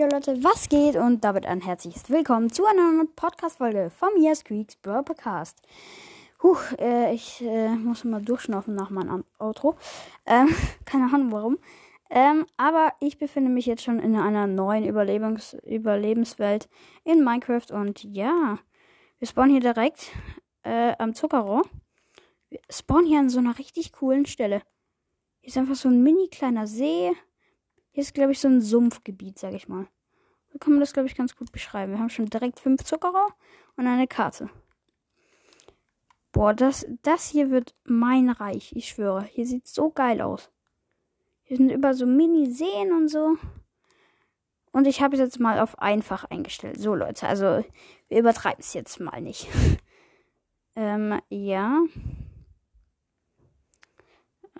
Jo Leute, was geht? Und damit ein herzliches Willkommen zu einer neuen Podcast-Folge vom Yes Creeks Podcast. Huch, äh, ich äh, muss mal durchschnaufen nach meinem Outro. Ähm, keine Ahnung warum. Ähm, aber ich befinde mich jetzt schon in einer neuen Überlebens Überlebenswelt in Minecraft und ja, wir spawnen hier direkt äh, am Zuckerrohr. Wir spawnen hier an so einer richtig coolen Stelle. Hier ist einfach so ein mini kleiner See. Hier ist, glaube ich, so ein Sumpfgebiet, sag ich mal. So kann man das, glaube ich, ganz gut beschreiben. Wir haben schon direkt fünf Zuckerrohr und eine Karte. Boah, das, das hier wird mein Reich, ich schwöre. Hier sieht so geil aus. Hier sind über so Mini-Seen und so. Und ich habe es jetzt mal auf einfach eingestellt. So, Leute, also wir übertreiben es jetzt mal nicht. ähm, ja.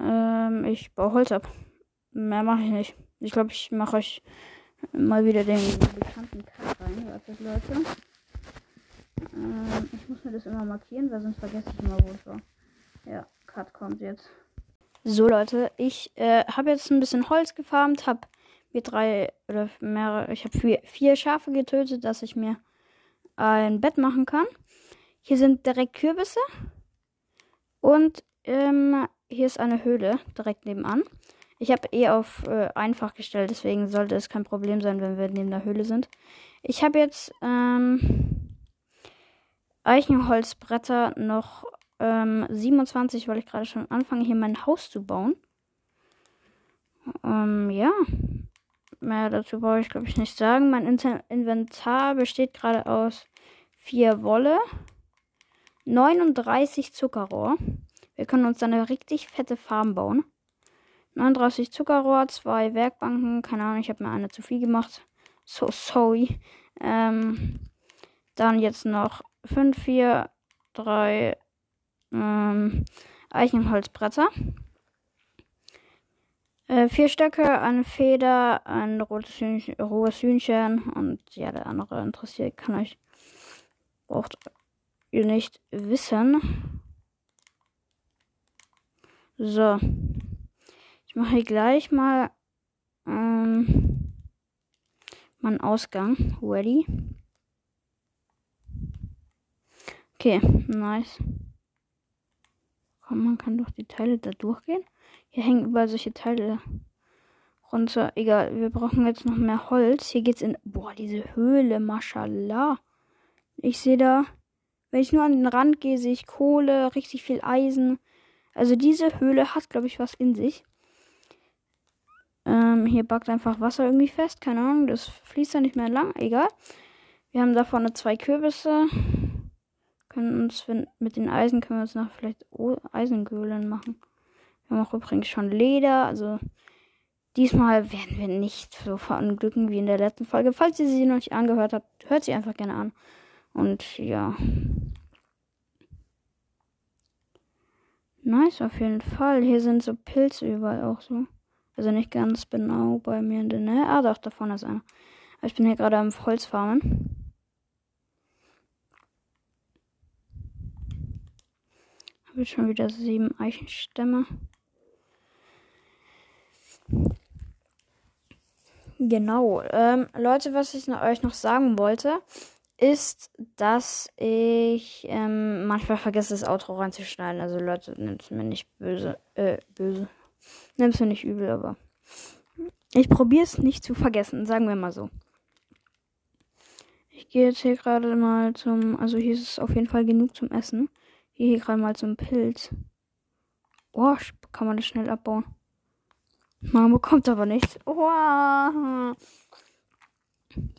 Ähm, ich baue Holz ab. Mehr mache ich nicht. Ich glaube, ich mache euch mal wieder den bekannten Cut rein. Wartet, Leute. Ähm, ich muss mir das immer markieren, weil sonst vergesse ich immer, wo es war. Ja, Cut kommt jetzt. So, Leute, ich äh, habe jetzt ein bisschen Holz gefarmt, habe mir drei oder mehrere, ich habe vier, vier Schafe getötet, dass ich mir ein Bett machen kann. Hier sind direkt Kürbisse. Und ähm, hier ist eine Höhle direkt nebenan. Ich habe eh auf äh, einfach gestellt, deswegen sollte es kein Problem sein, wenn wir neben der Höhle sind. Ich habe jetzt ähm, Eichenholzbretter noch ähm, 27, weil ich gerade schon anfange, hier mein Haus zu bauen. Ähm, ja. Mehr dazu brauche ich, glaube ich, nicht sagen. Mein Inventar besteht gerade aus 4 Wolle, 39 Zuckerrohr. Wir können uns dann eine richtig fette Farm bauen. 39 Zuckerrohr, zwei Werkbanken. Keine Ahnung, ich habe mir eine zu viel gemacht. So sorry. Ähm, dann jetzt noch 5, 4, 3 ähm, Eichenholzbretter. Äh, vier Stöcke, eine Feder, ein rotes Hühnchen, rohes Hühnchen und ja, der andere interessiert, kann euch, braucht ihr nicht wissen. So mache hier gleich mal ähm, meinen Ausgang. Ready. Okay, nice. Komm, man kann doch die Teile da durchgehen. Hier hängen überall solche Teile runter. Egal, wir brauchen jetzt noch mehr Holz. Hier geht's in. Boah, diese Höhle, mashallah. Ich sehe da, wenn ich nur an den Rand gehe, sehe ich Kohle, richtig viel Eisen. Also diese Höhle hat, glaube ich, was in sich. Ähm, hier backt einfach Wasser irgendwie fest. Keine Ahnung, das fließt ja nicht mehr lang. Egal. Wir haben da vorne zwei Kürbisse. Können uns mit den Eisen können wir uns noch vielleicht Eisengöhlen machen. Wir haben auch übrigens schon Leder. Also diesmal werden wir nicht so verunglücken wie in der letzten Folge. Falls ihr sie noch nicht angehört habt, hört sie einfach gerne an. Und ja. Nice auf jeden Fall. Hier sind so Pilze überall auch so. Also nicht ganz genau bei mir in der Nähe. Ah, doch, da vorne ist einer. Ich bin hier gerade am Holzfarmen. Habe jetzt schon wieder sieben Eichenstämme. Genau. Ähm, Leute, was ich euch noch sagen wollte, ist, dass ich ähm, manchmal vergesse, das Outro reinzuschneiden. Also Leute, nimmt es mir nicht böse. Äh, böse. Nimm's mir nicht übel, aber ich probiere es nicht zu vergessen, sagen wir mal so. Ich gehe jetzt hier gerade mal zum, also hier ist es auf jeden Fall genug zum Essen. Ich gehe hier gerade mal zum Pilz. Oh, kann man das schnell abbauen. Man bekommt aber nichts. Oh.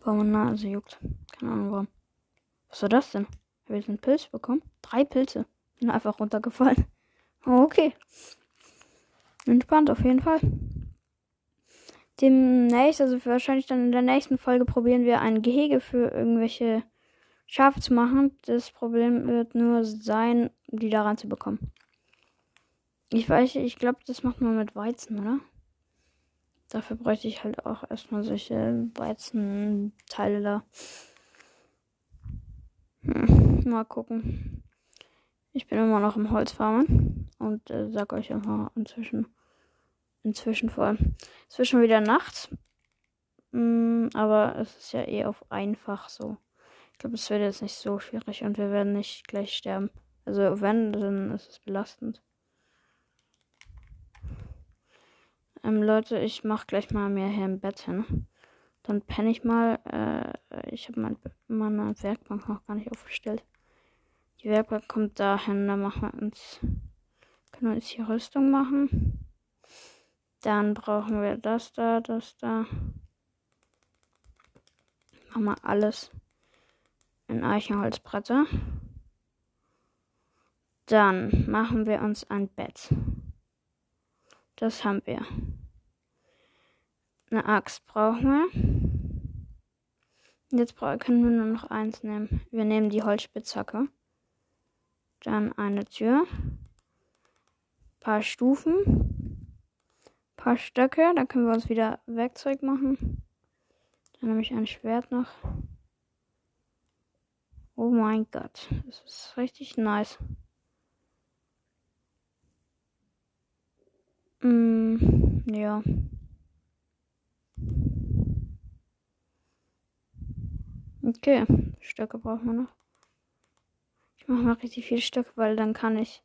Warum meine Nase juckt. Keine Ahnung warum. Was war das denn? Habe ich einen Pilz bekommen? Drei Pilze. Sind einfach runtergefallen. Oh, okay. Entspannt auf jeden Fall. Demnächst, also wahrscheinlich dann in der nächsten Folge, probieren wir ein Gehege für irgendwelche Schafe zu machen. Das Problem wird nur sein, die daran zu bekommen. Ich weiß, ich glaube, das macht man mit Weizen, oder? Dafür bräuchte ich halt auch erstmal solche Weizenteile da. Hm, mal gucken. Ich bin immer noch im Holzfarmen und äh, sag euch einfach inzwischen inzwischen vor allem. Schon wieder Nacht. Mm, aber es ist ja eh auf einfach so. Ich glaube, es wird jetzt nicht so schwierig und wir werden nicht gleich sterben. Also wenn, dann ist es belastend. Ähm, Leute, ich mach gleich mal mehr hier im Bett hin. Dann penne ich mal. Äh, ich habe mein, meine Werkbank noch gar nicht aufgestellt. Die Werkbank kommt dahin. Dann machen wir uns. Können wir uns hier Rüstung machen. Dann brauchen wir das da, das da. Machen wir alles in Eichenholzbretter. Dann machen wir uns ein Bett. Das haben wir. Eine Axt brauchen wir. Jetzt können wir nur noch eins nehmen. Wir nehmen die Holzspitzhacke. Dann eine Tür. Paar Stufen. Paar Stöcke. Dann können wir uns wieder Werkzeug machen. Dann nehme ich ein Schwert noch. Oh mein Gott. Das ist richtig nice. Mm, ja. Okay, Stöcke brauchen wir noch. Ich mache mal richtig viele Stöcke, weil dann kann ich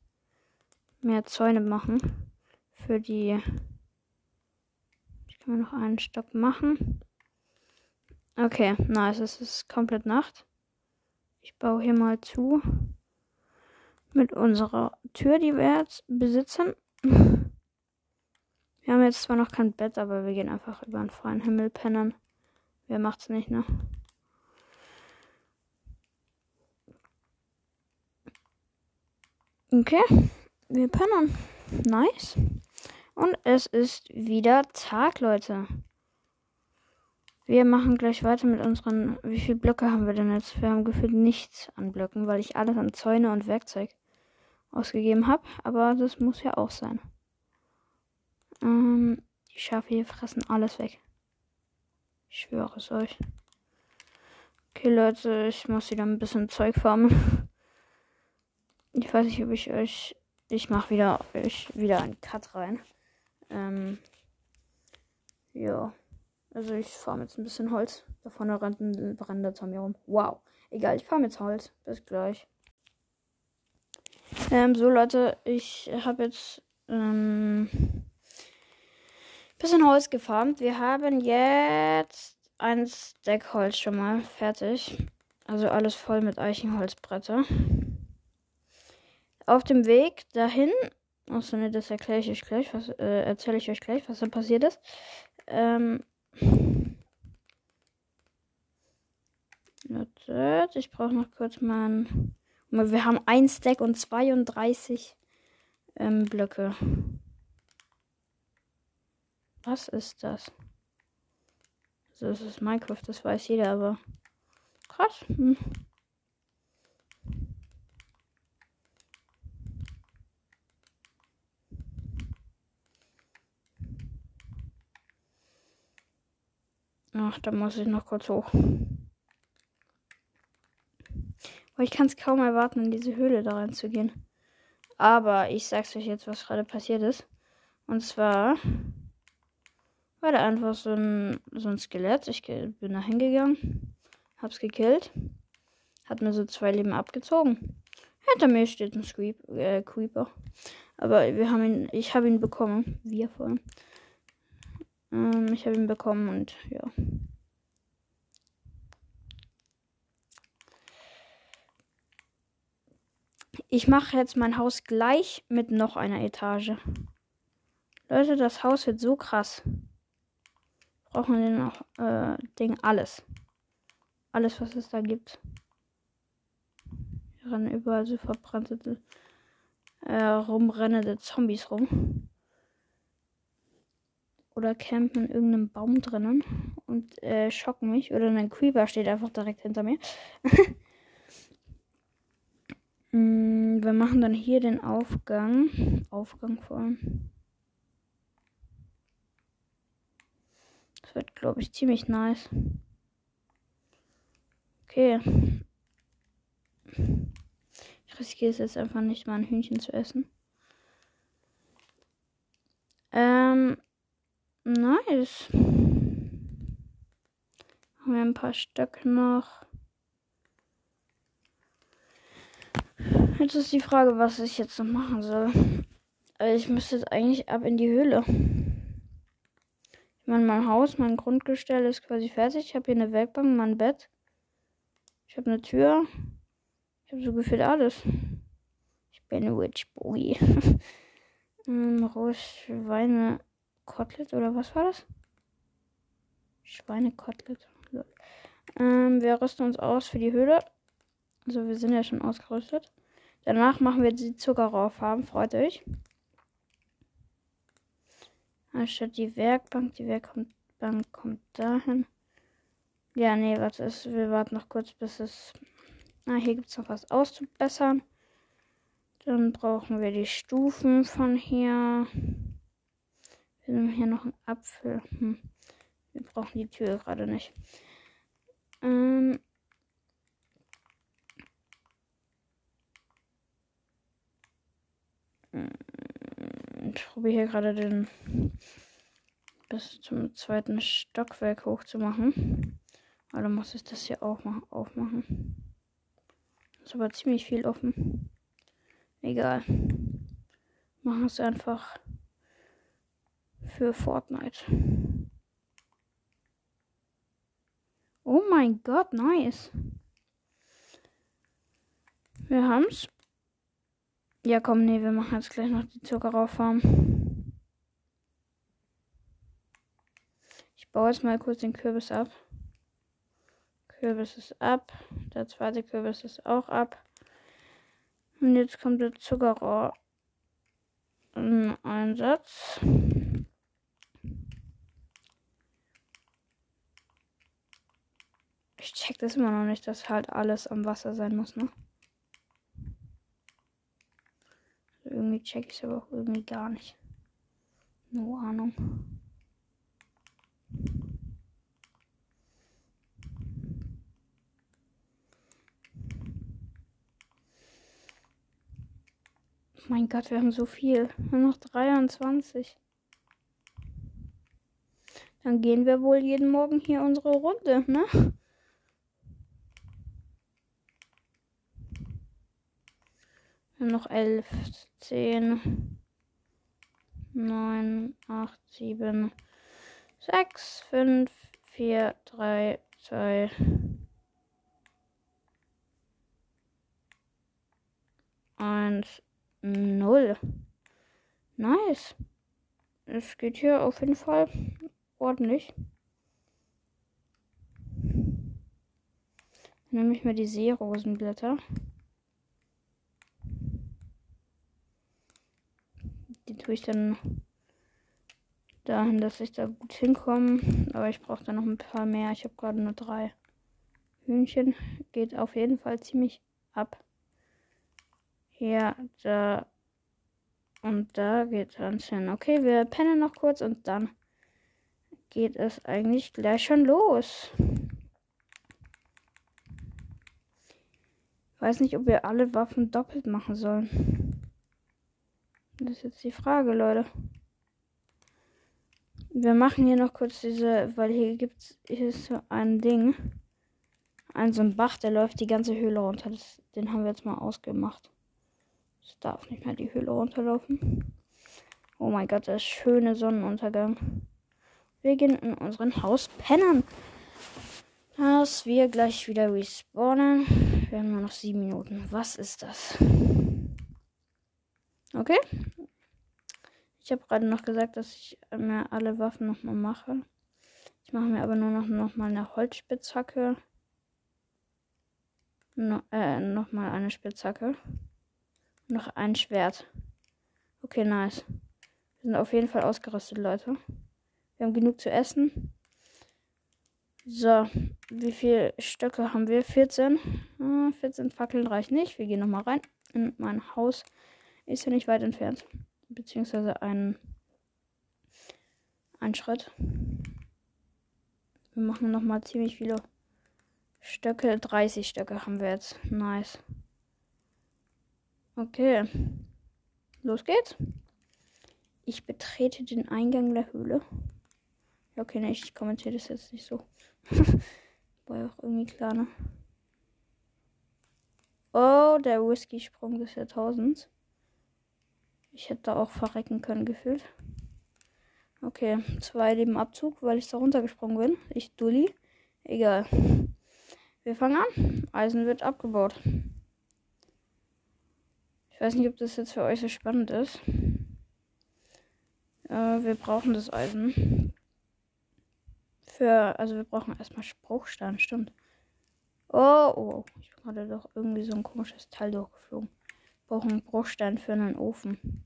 mehr Zäune machen. Für die. Ich kann mir noch einen Stock machen. Okay, nice. Es ist komplett Nacht. Ich baue hier mal zu. Mit unserer Tür, die wir jetzt besitzen. Wir haben jetzt zwar noch kein Bett, aber wir gehen einfach über den freien Himmel pennen. Wer macht's nicht, ne? Okay, wir pennen. Nice. Und es ist wieder Tag, Leute. Wir machen gleich weiter mit unseren. Wie viele Blöcke haben wir denn jetzt? Wir haben gefühlt nichts an Blöcken, weil ich alles an Zäune und Werkzeug ausgegeben habe. Aber das muss ja auch sein. Ähm, die Schafe hier fressen alles weg. Ich schwöre es euch. Okay, Leute, ich muss wieder ein bisschen Zeug farmen. Ich weiß nicht, ob ich euch. Ich mache wieder euch wieder einen Cut rein. Ähm, ja. Also ich farm jetzt ein bisschen Holz. Da vorne rennt ein brennender Zombie rum. Wow. Egal, ich farm jetzt Holz. Bis gleich. Ähm, so Leute, ich habe jetzt ähm, bisschen Holz gefarmt. Wir haben jetzt ein Stack Holz schon mal fertig. Also alles voll mit Eichenholzbretter. Auf dem Weg dahin, achso ne, das erkläre ich euch gleich, was äh, erzähle ich euch gleich, was da passiert ist. Ähm, ich brauche noch kurz meinen. Wir haben ein Stack und 32 ähm, Blöcke. Was ist das? Also es ist Minecraft, das weiß jeder, aber krass. Hm. Ach, da muss ich noch kurz hoch. Ich kann es kaum erwarten, in diese Höhle da reinzugehen. Aber ich sag's euch jetzt, was gerade passiert ist. Und zwar war da einfach so ein, so ein Skelett. Ich bin da hingegangen, hab's gekillt, hat mir so zwei Leben abgezogen. Hinter mir steht ein Squeep, äh, Creeper. Aber wir haben ihn, ich habe ihn bekommen. Wir vor allem. Ähm, ich habe ihn bekommen und ja. Ich mache jetzt mein Haus gleich mit noch einer Etage. Leute, das Haus wird so krass brauchen wir noch äh, Ding alles. Alles, was es da gibt. Hier rennen überall so verbrannte, äh, rumrennende Zombies rum. Oder campen in irgendeinem Baum drinnen und äh, schocken mich. Oder ein Creeper steht einfach direkt hinter mir. mm, wir machen dann hier den Aufgang. Aufgang vor allem. wird, glaube ich, ziemlich nice. Okay. Ich riskiere es jetzt einfach nicht, mal ein Hühnchen zu essen. Ähm, nice. Haben wir ein paar Stöcke noch. Jetzt ist die Frage, was ich jetzt noch machen soll. Also ich müsste jetzt eigentlich ab in die Höhle. Ich meine, mein Haus, mein Grundgestell ist quasi fertig. Ich habe hier eine Werkbank, mein Bett. Ich habe eine Tür. Ich habe so gefühlt alles. Ich bin Witch Boy. ähm, rohes Schweinekotelett oder was war das? Schweinekotelett. Ähm, wir rüsten uns aus für die Höhle. Also wir sind ja schon ausgerüstet. Danach machen wir die Zuckerrohrfarben. Freut euch. Anstatt die Werkbank. Die Werkbank kommt dahin. Ja, nee, was ist? Wir warten noch kurz, bis es. Ah, hier gibt es noch was auszubessern. Dann brauchen wir die Stufen von hier. Wir haben hier noch einen Apfel. Hm. Wir brauchen die Tür gerade nicht. Ähm. Ich probiere hier gerade den bis zum zweiten Stockwerk hochzumachen. Aber dann muss ich das hier auch mal aufmachen. Ist aber ziemlich viel offen. Egal. Machen es einfach für Fortnite. Oh mein Gott, nice. Wir haben's. Ja, komm, nee, wir machen jetzt gleich noch die Zuckerrauffarm. Ich baue jetzt mal kurz den Kürbis ab. Kürbis ist ab. Der zweite Kürbis ist auch ab. Und jetzt kommt der Zuckerrohr in Einsatz. Ich check das immer noch nicht, dass halt alles am Wasser sein muss, ne? Irgendwie check ich es aber auch irgendwie gar nicht. No Ahnung. Mein Gott, wir haben so viel. Nur noch 23. Dann gehen wir wohl jeden Morgen hier unsere Runde, ne? Haben noch 11, 10, 9, 8, 7, 6, 5, 4, 3, 2, eins, null. Nice. Es geht hier auf jeden Fall ordentlich. Dann nehme ich mir die Seerosenblätter. Die tue ich dann dahin, dass ich da gut hinkomme. Aber ich brauche dann noch ein paar mehr. Ich habe gerade nur drei Hühnchen. Geht auf jeden Fall ziemlich ab. Hier, da und da geht es hin. Okay, wir pennen noch kurz und dann geht es eigentlich gleich schon los. Ich weiß nicht, ob wir alle Waffen doppelt machen sollen. Das ist jetzt die Frage, Leute. Wir machen hier noch kurz diese, weil hier gibt es hier ist so ein Ding. Ein so ein Bach, der läuft die ganze Höhle runter. Das, den haben wir jetzt mal ausgemacht. Es darf nicht mehr die Höhle runterlaufen. Oh mein Gott, der schöne Sonnenuntergang. Wir gehen in unseren Haus pennen. Dass wir gleich wieder respawnen. Wir haben nur noch sieben Minuten. Was ist das? Okay. Ich habe gerade noch gesagt, dass ich mir alle Waffen nochmal mache. Ich mache mir aber nur noch, noch mal eine Holzspitzhacke. No, äh, nochmal eine Spitzhacke. Noch ein Schwert. Okay, nice. Wir sind auf jeden Fall ausgerüstet, Leute. Wir haben genug zu essen. So, wie viele Stöcke haben wir? 14. Ah, 14 Fackeln reicht nicht. Wir gehen nochmal rein. In mein Haus ist ja nicht weit entfernt. Beziehungsweise ein, ein Schritt. Wir machen nochmal ziemlich viele Stöcke. 30 Stöcke haben wir jetzt. Nice. Okay. Los geht's. Ich betrete den Eingang der Höhle. Ja, okay, ne, ich kommentiere das jetzt nicht so. mir auch irgendwie klar, ne? Oh, der Whisky-Sprung des Jahrtausends. Ich hätte da auch verrecken können, gefühlt. Okay, zwei Leben Abzug, weil ich da runtergesprungen bin. Ich Dulli. Egal. Wir fangen an. Eisen wird abgebaut. Ich weiß nicht, ob das jetzt für euch so spannend ist. Äh, wir brauchen das Eisen. Für, also wir brauchen erstmal Spruchstein, stimmt. Oh, oh, ich bin gerade doch irgendwie so ein komisches Teil durchgeflogen. Brauchen Bruchstein für einen Ofen.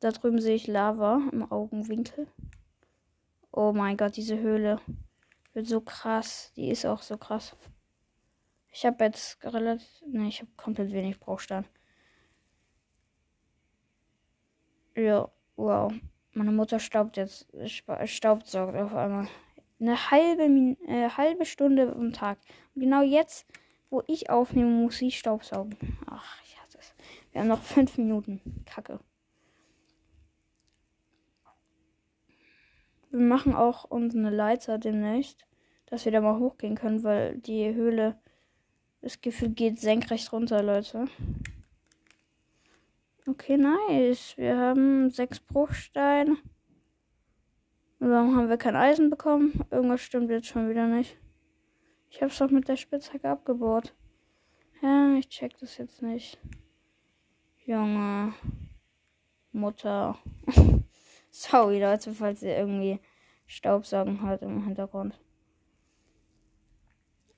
Da drüben sehe ich Lava im Augenwinkel. Oh mein Gott, diese Höhle wird so krass. Die ist auch so krass. Ich habe jetzt relativ. Ne, ich habe komplett wenig Bruchstein. Ja, wow. Meine Mutter staubt jetzt, staubsaugt auf einmal. Eine halbe, äh, halbe Stunde am Tag. Und genau jetzt, wo ich aufnehme, muss sie staubsaugen. Ach, ich hasse es. Wir haben noch fünf Minuten. Kacke. Wir machen auch unsere Leiter demnächst, dass wir da mal hochgehen können, weil die Höhle, das Gefühl geht senkrecht runter, Leute. Okay, nice. Wir haben sechs Bruchsteine. Warum haben wir kein Eisen bekommen? Irgendwas stimmt jetzt schon wieder nicht. Ich hab's doch mit der Spitzhacke abgebaut. Ja, ich check das jetzt nicht. Junge. Mutter. Sorry, Leute, falls ihr irgendwie Staubsaugen hört im Hintergrund.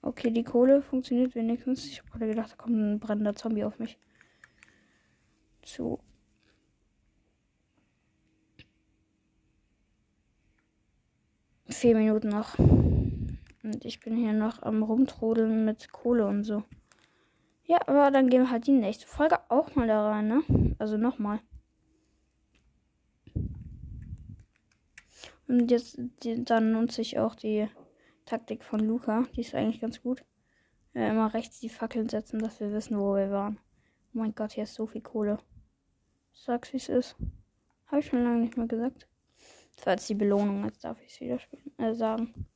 Okay, die Kohle funktioniert wenigstens. Ich habe gerade gedacht, da kommt ein brennender Zombie auf mich zu. Vier Minuten noch. Und ich bin hier noch am Rumtrodeln mit Kohle und so. Ja, aber dann gehen wir halt die nächste Folge auch mal da rein, ne? Also nochmal. Und jetzt die, dann nutze ich auch die Taktik von Luca. Die ist eigentlich ganz gut. Ja, immer rechts die Fackeln setzen, dass wir wissen, wo wir waren. Oh mein Gott, hier ist so viel Kohle. Sag's, wie es ist. Habe ich schon lange nicht mehr gesagt. Das war jetzt die Belohnung, jetzt darf ich es wieder spielen, äh, sagen.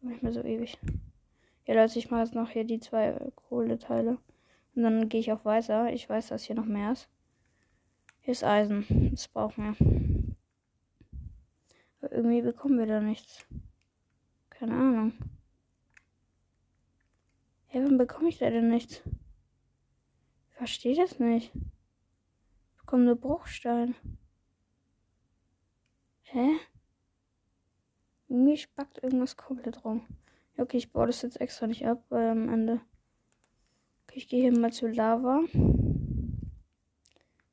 Nicht mehr so ewig. Ja, Leute, ich mache jetzt noch hier die zwei Kohleteile. Und dann gehe ich auf weiter. Ich weiß, dass hier noch mehr ist. Hier ist Eisen. Das brauchen wir. Aber irgendwie bekommen wir da nichts. Keine Ahnung. Hey, warum bekomme ich da denn nichts? Ich verstehe das nicht kommt nur Bruchstein. Hä? Irgendwie spackt irgendwas komplett rum. okay, ich baue das jetzt extra nicht ab, weil am Ende. Okay, ich gehe hier mal zu Lava.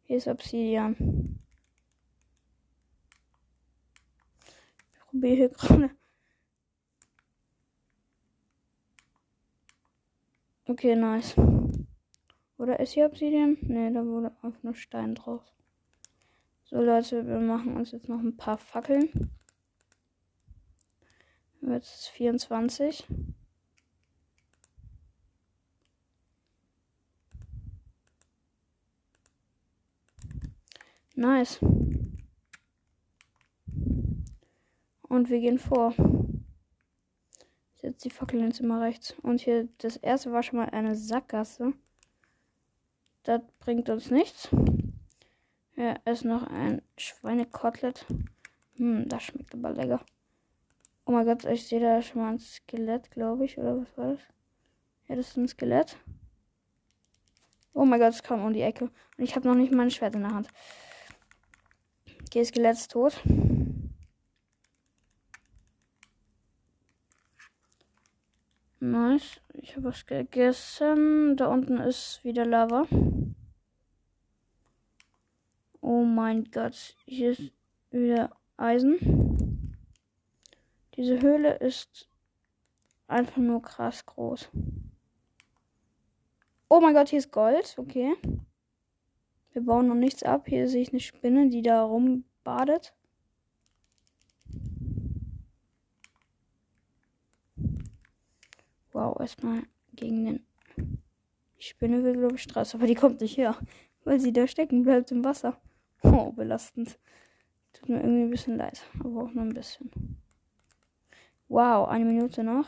Hier ist Obsidian. Ich probiere hier gerade. Okay, nice. Oder ist hier Obsidian? Ne, da wurde einfach nur Stein drauf. So Leute, wir machen uns jetzt noch ein paar Fackeln. Jetzt 24. Nice. Und wir gehen vor. Ich setze die Fackeln jetzt immer rechts. Und hier, das erste war schon mal eine Sackgasse. Das bringt uns nichts. Hier ist noch ein Schweinekotelett. Hm, das schmeckt aber lecker. Oh mein Gott, ich sehe da schon mal ein Skelett, glaube ich. Oder was war das? Ja, das ist ein Skelett. Oh mein Gott, es kam um die Ecke. Und ich habe noch nicht mein Schwert in der Hand. Okay, Skelett ist tot. Nice. Ich habe was gegessen. Da unten ist wieder Lava. Oh mein Gott. Hier ist wieder Eisen. Diese Höhle ist einfach nur krass groß. Oh mein Gott, hier ist Gold. Okay. Wir bauen noch nichts ab. Hier sehe ich eine Spinne, die da rumbadet. Wow, erstmal gegen den. Die Spinne will, glaube ich, Straße, aber die kommt nicht her, weil sie da stecken bleibt im Wasser. Oh, belastend. Tut mir irgendwie ein bisschen leid, aber auch nur ein bisschen. Wow, eine Minute noch.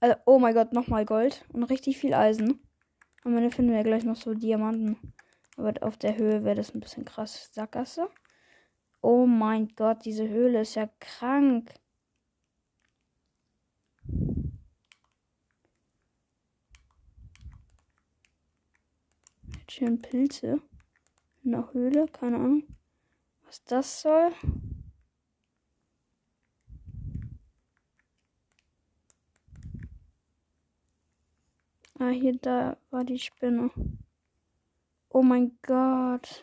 Also, oh mein Gott, nochmal Gold und richtig viel Eisen. Und dann finden wir gleich noch so Diamanten. Aber auf der Höhe wäre das ein bisschen krass. Sackgasse. Oh mein Gott, diese Höhle ist ja krank. Schön Pilze. In der Höhle, keine Ahnung. Was das soll. Ah, hier, da war die Spinne. Oh mein Gott.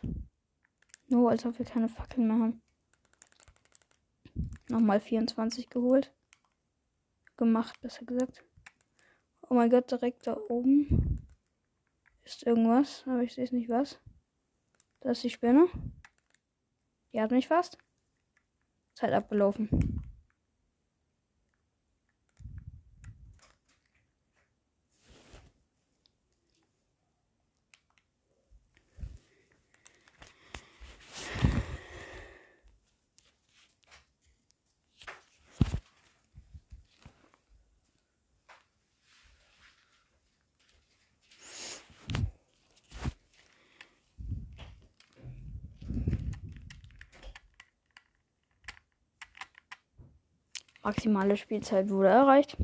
No, als ob wir keine Fackeln mehr haben. Nochmal 24 geholt. Gemacht, besser gesagt. Oh mein Gott, direkt da oben ist irgendwas, aber ich sehe es nicht was. Da ist die Spinne. Die hat mich fast. Zeit abgelaufen. Maximale Spielzeit wurde erreicht.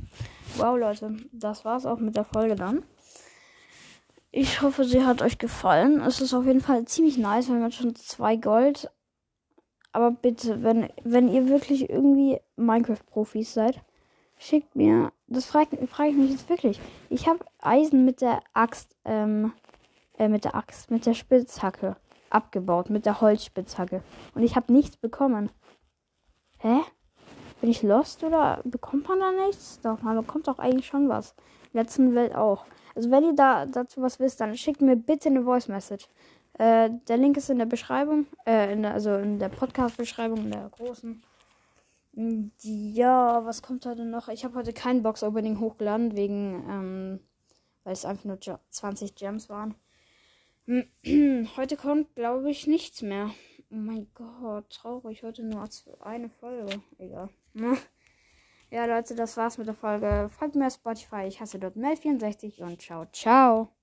Wow, Leute, das war's auch mit der Folge dann. Ich hoffe, sie hat euch gefallen. Es ist auf jeden Fall ziemlich nice, wenn man schon zwei Gold. Aber bitte, wenn, wenn ihr wirklich irgendwie Minecraft-Profis seid, schickt mir. Das frage frag ich mich jetzt wirklich. Ich habe Eisen mit der Axt, ähm, äh, mit der Axt, mit der Spitzhacke abgebaut, mit der Holzspitzhacke. Und ich habe nichts bekommen. Hä? Bin ich lost oder bekommt man da nichts? Doch, man bekommt doch eigentlich schon was. Letzten Welt auch. Also wenn ihr da dazu was wisst, dann schickt mir bitte eine Voice Message. Äh, der Link ist in der Beschreibung, äh, in der, also in der Podcast-Beschreibung, in der großen. Ja, was kommt heute noch? Ich habe heute kein Box-Opening hochgeladen, wegen, ähm, weil es einfach nur 20 Gems waren. Heute kommt, glaube ich, nichts mehr. Oh mein Gott, traurig. Heute nur eine Folge. Egal. Ja, Leute, das war's mit der Folge. Folgt mir auf Spotify. Ich hasse dort Mel64 und ciao, ciao.